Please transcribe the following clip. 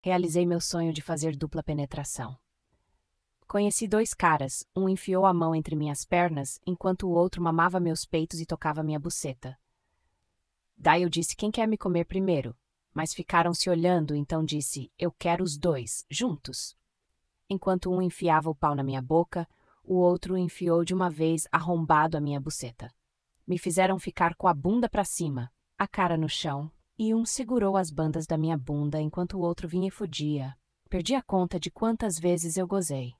realizei meu sonho de fazer dupla penetração. Conheci dois caras, um enfiou a mão entre minhas pernas, enquanto o outro mamava meus peitos e tocava minha buceta. Daí eu disse quem quer me comer primeiro, mas ficaram se olhando, então disse eu quero os dois, juntos. Enquanto um enfiava o pau na minha boca, o outro enfiou de uma vez arrombado a minha buceta. Me fizeram ficar com a bunda para cima, a cara no chão, e um segurou as bandas da minha bunda enquanto o outro vinha e fudia. Perdi a conta de quantas vezes eu gozei.